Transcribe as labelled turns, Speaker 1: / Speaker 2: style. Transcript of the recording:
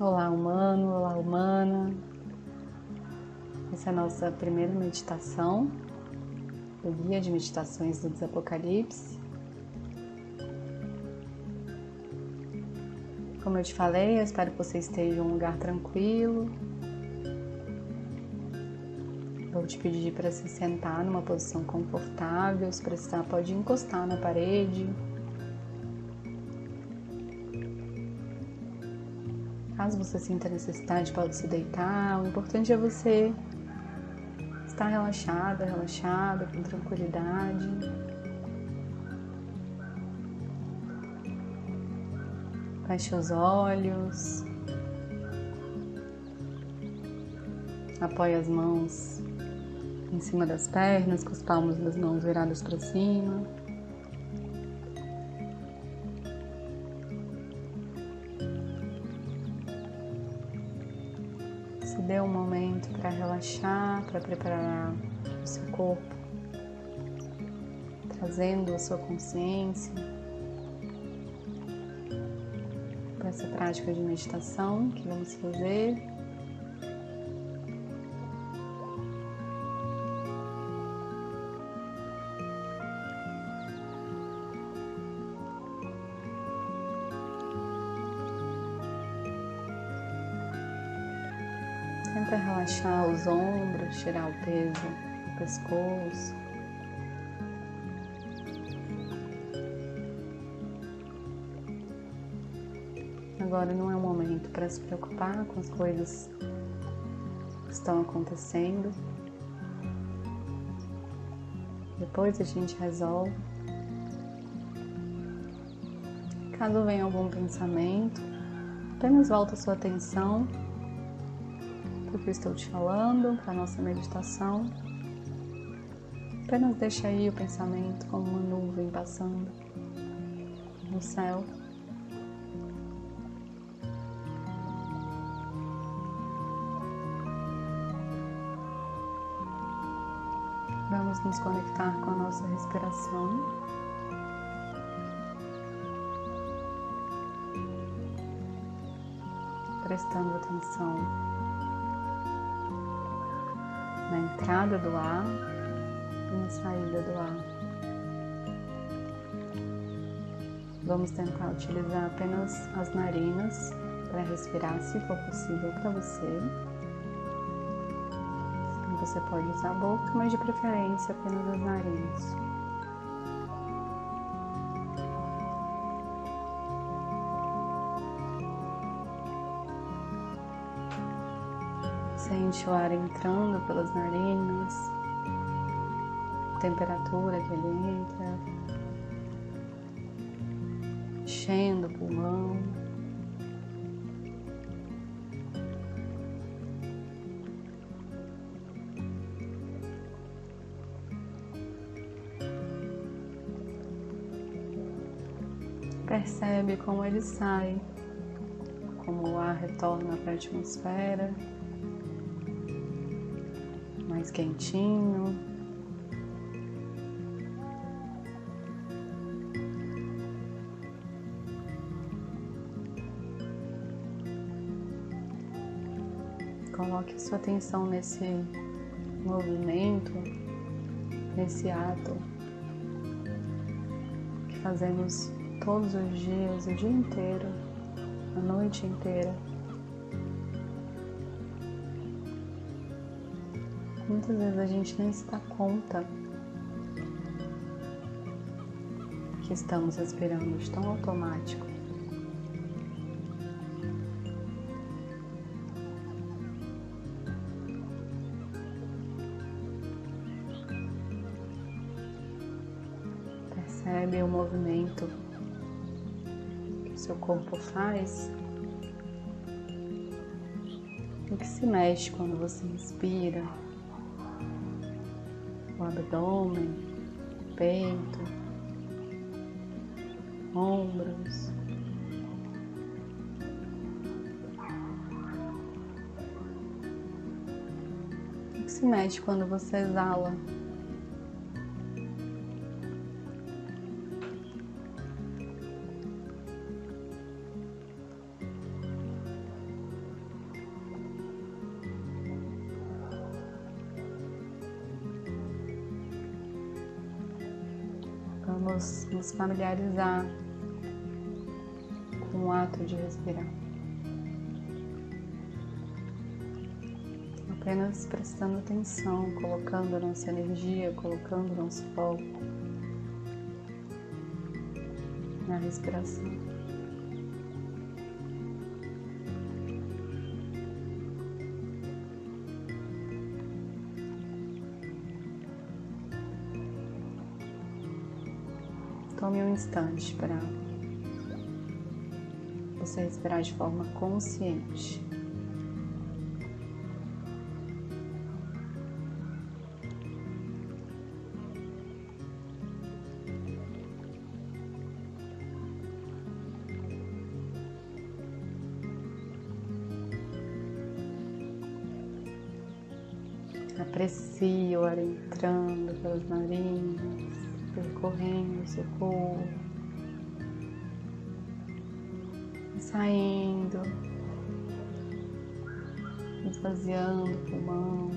Speaker 1: Olá, humano, olá, humana. Essa é a nossa primeira meditação do Guia de Meditações do Desapocalipse. Como eu te falei, eu espero que você esteja em um lugar tranquilo. Vou te pedir para se sentar numa posição confortável. Se precisar, pode encostar na parede Caso você sinta necessidade, pode se deitar. O importante é você estar relaxada, relaxada, com tranquilidade. Feche os olhos. Apoie as mãos em cima das pernas, com as palmas das mãos viradas para cima. Se dê um momento para relaxar, para preparar o seu corpo, trazendo a sua consciência para essa prática de meditação que vamos fazer. Tenta relaxar os ombros, tirar o peso do pescoço. Agora não é o momento para se preocupar com as coisas que estão acontecendo. Depois a gente resolve. Caso venha algum pensamento, apenas volta sua atenção para o que eu estou te falando, para a nossa meditação. Apenas deixa aí o pensamento como uma nuvem passando no céu. Vamos nos conectar com a nossa respiração. Prestando atenção na entrada do ar e na saída do ar. Vamos tentar utilizar apenas as narinas para respirar, se for possível para você. Você pode usar a boca, mas de preferência apenas as narinas. Sente o ar entrando pelas narinas, temperatura que ele entra, enchendo o pulmão. Percebe como ele sai, como o ar retorna para a atmosfera mais quentinho. Coloque sua atenção nesse movimento, nesse ato que fazemos todos os dias, o dia inteiro, a noite inteira. Muitas vezes a gente nem se dá conta que estamos respirando de tão automático. Percebe o movimento que o seu corpo faz o que se mexe quando você inspira o abdômen, peito, ombros. O que se mexe quando você exala? Vamos nos familiarizar com o ato de respirar. Apenas prestando atenção, colocando nossa energia, colocando nosso foco na respiração. Tome um instante para você respirar de forma consciente. Aprecie o ar entrando pelas narinas percorrendo seu corpo, saindo, esvaziando o pulmão.